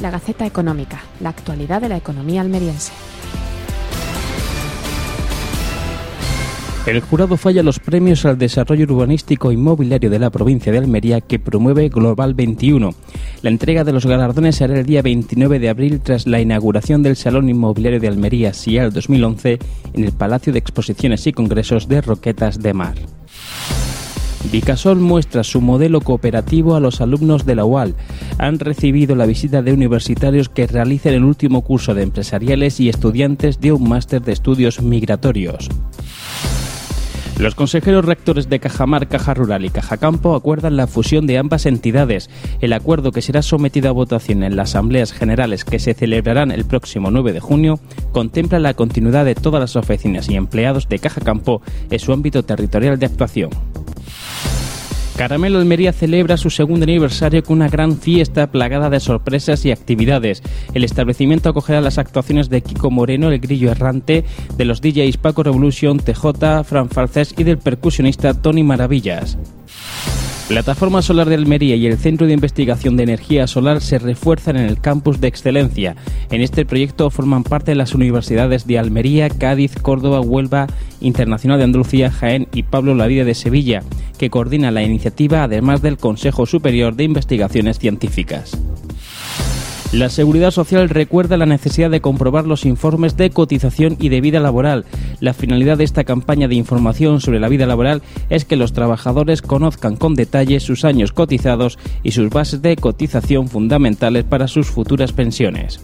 La Gaceta Económica, la actualidad de la economía almeriense. El jurado falla los premios al desarrollo urbanístico inmobiliario de la provincia de Almería que promueve Global 21. La entrega de los galardones será el día 29 de abril tras la inauguración del Salón Inmobiliario de Almería SIAL 2011 en el Palacio de Exposiciones y Congresos de Roquetas de Mar. Vicasol muestra su modelo cooperativo a los alumnos de la UAL. Han recibido la visita de universitarios que realicen el último curso de empresariales y estudiantes de un máster de estudios migratorios. Los consejeros rectores de Cajamar, Caja Rural y Caja Campo acuerdan la fusión de ambas entidades. El acuerdo que será sometido a votación en las asambleas generales que se celebrarán el próximo 9 de junio contempla la continuidad de todas las oficinas y empleados de Caja Campo en su ámbito territorial de actuación. Caramelo Almería celebra su segundo aniversario con una gran fiesta plagada de sorpresas y actividades. El establecimiento acogerá las actuaciones de Kiko Moreno, el grillo errante, de los DJs Paco Revolution, TJ, Fran Falcés y del percusionista Tony Maravillas. Plataforma Solar de Almería y el Centro de Investigación de Energía Solar se refuerzan en el campus de excelencia. En este proyecto forman parte las universidades de Almería, Cádiz, Córdoba, Huelva, Internacional de Andalucía, Jaén y Pablo Lavide de Sevilla, que coordina la iniciativa además del Consejo Superior de Investigaciones Científicas. La Seguridad Social recuerda la necesidad de comprobar los informes de cotización y de vida laboral. La finalidad de esta campaña de información sobre la vida laboral es que los trabajadores conozcan con detalle sus años cotizados y sus bases de cotización fundamentales para sus futuras pensiones.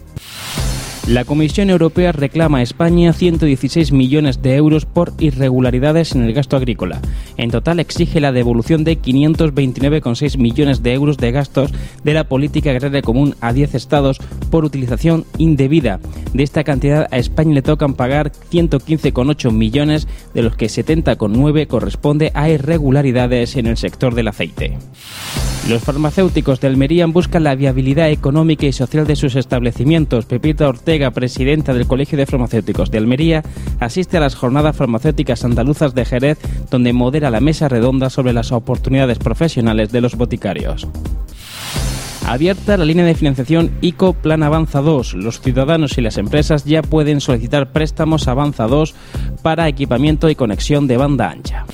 La Comisión Europea reclama a España 116 millones de euros por irregularidades en el gasto agrícola. En total exige la devolución de 529,6 millones de euros de gastos de la política agraria común a 10 estados por utilización indebida. De esta cantidad a España le tocan pagar 115,8 millones, de los que 70,9 corresponde a irregularidades en el sector del aceite. Los farmacéuticos de Almería buscan la viabilidad económica y social de sus establecimientos. Pepita Ortega, presidenta del Colegio de Farmacéuticos de Almería, asiste a las jornadas farmacéuticas andaluzas de Jerez, donde modera la mesa redonda sobre las oportunidades profesionales de los boticarios. Abierta la línea de financiación ICO Plan Avanza 2. Los ciudadanos y las empresas ya pueden solicitar préstamos Avanza 2 para equipamiento y conexión de banda ancha.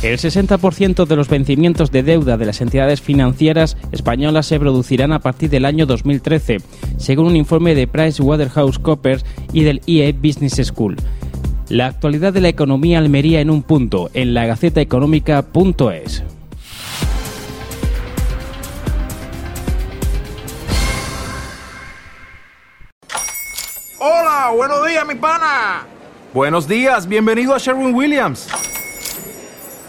El 60% de los vencimientos de deuda de las entidades financieras españolas se producirán a partir del año 2013, según un informe de PricewaterhouseCoopers y del EA Business School. La actualidad de la economía Almería en un punto, en la gacetaeconómica.es. Hola, buenos días, mi pana. Buenos días, bienvenido a Sherwin Williams.